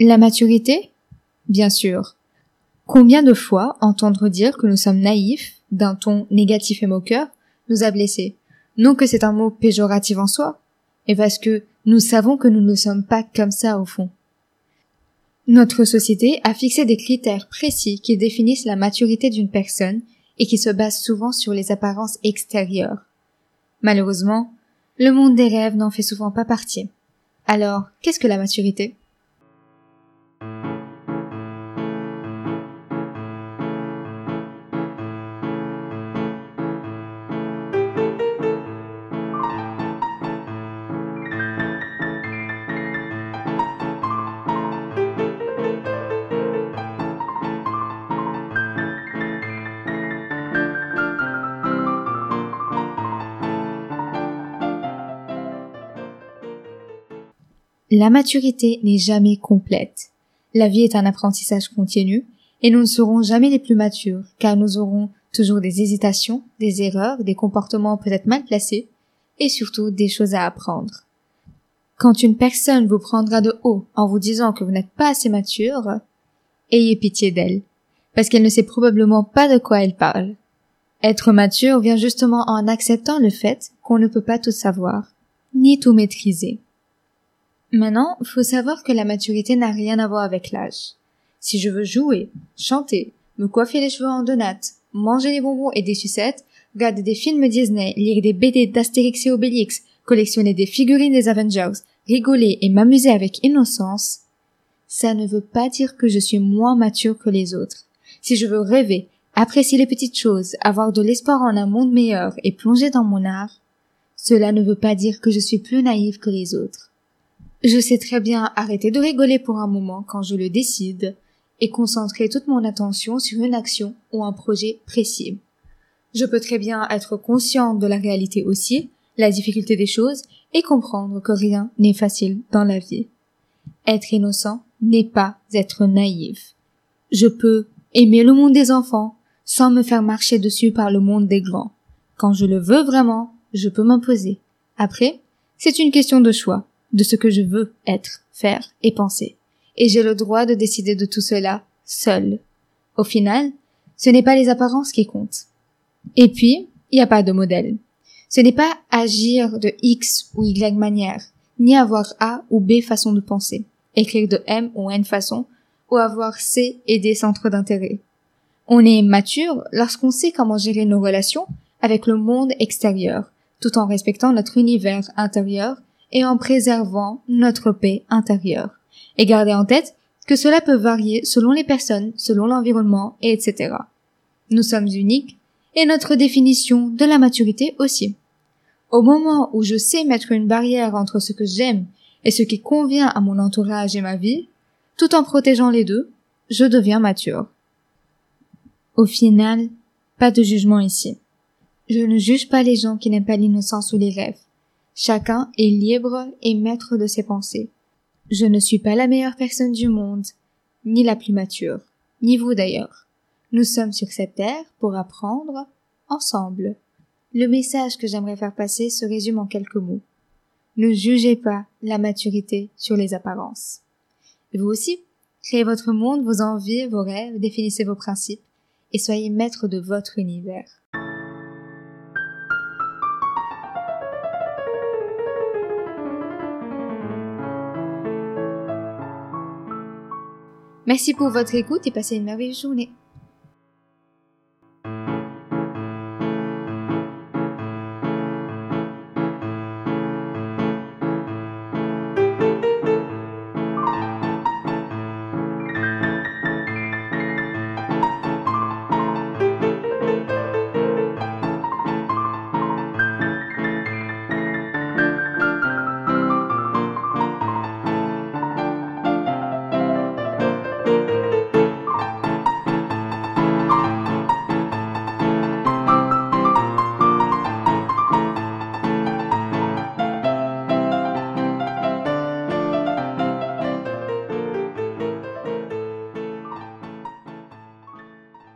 La maturité Bien sûr. Combien de fois entendre dire que nous sommes naïfs, d'un ton négatif et moqueur, nous a blessés? Non que c'est un mot péjoratif en soi, mais parce que nous savons que nous ne sommes pas comme ça au fond. Notre société a fixé des critères précis qui définissent la maturité d'une personne et qui se basent souvent sur les apparences extérieures. Malheureusement, le monde des rêves n'en fait souvent pas partie. Alors, qu'est-ce que la maturité? La maturité n'est jamais complète. La vie est un apprentissage continu et nous ne serons jamais les plus matures car nous aurons toujours des hésitations, des erreurs, des comportements peut-être mal placés et surtout des choses à apprendre. Quand une personne vous prendra de haut en vous disant que vous n'êtes pas assez mature, ayez pitié d'elle, parce qu'elle ne sait probablement pas de quoi elle parle. Être mature vient justement en acceptant le fait qu'on ne peut pas tout savoir, ni tout maîtriser. Maintenant, faut savoir que la maturité n'a rien à voir avec l'âge. Si je veux jouer, chanter, me coiffer les cheveux en donates, manger des bonbons et des sucettes, regarder des films Disney, lire des BD d'Astérix et Obélix, collectionner des figurines des Avengers, rigoler et m'amuser avec innocence, ça ne veut pas dire que je suis moins mature que les autres. Si je veux rêver, apprécier les petites choses, avoir de l'espoir en un monde meilleur et plonger dans mon art, cela ne veut pas dire que je suis plus naïve que les autres. Je sais très bien arrêter de rigoler pour un moment quand je le décide et concentrer toute mon attention sur une action ou un projet précis. Je peux très bien être consciente de la réalité aussi, la difficulté des choses et comprendre que rien n'est facile dans la vie. Être innocent n'est pas être naïf. Je peux aimer le monde des enfants sans me faire marcher dessus par le monde des grands. Quand je le veux vraiment, je peux m'imposer. Après, c'est une question de choix de ce que je veux être, faire et penser. Et j'ai le droit de décider de tout cela seul. Au final, ce n'est pas les apparences qui comptent. Et puis, il n'y a pas de modèle. Ce n'est pas agir de X ou Y manière, ni avoir A ou B façon de penser, écrire de M ou N façon, ou avoir C et D centres d'intérêt. On est mature lorsqu'on sait comment gérer nos relations avec le monde extérieur, tout en respectant notre univers intérieur et en préservant notre paix intérieure. Et gardez en tête que cela peut varier selon les personnes, selon l'environnement, et etc. Nous sommes uniques, et notre définition de la maturité aussi. Au moment où je sais mettre une barrière entre ce que j'aime et ce qui convient à mon entourage et ma vie, tout en protégeant les deux, je deviens mature. Au final, pas de jugement ici. Je ne juge pas les gens qui n'aiment pas l'innocence ou les rêves. Chacun est libre et maître de ses pensées. Je ne suis pas la meilleure personne du monde, ni la plus mature, ni vous d'ailleurs. Nous sommes sur cette terre pour apprendre ensemble. Le message que j'aimerais faire passer se résume en quelques mots. Ne jugez pas la maturité sur les apparences. vous aussi, créez votre monde, vos envies, vos rêves, définissez vos principes et soyez maître de votre univers. Merci pour votre écoute et passez une merveilleuse journée.